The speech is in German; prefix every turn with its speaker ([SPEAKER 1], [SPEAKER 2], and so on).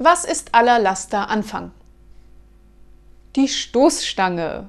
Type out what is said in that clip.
[SPEAKER 1] Was ist aller Laster Anfang? Die Stoßstange.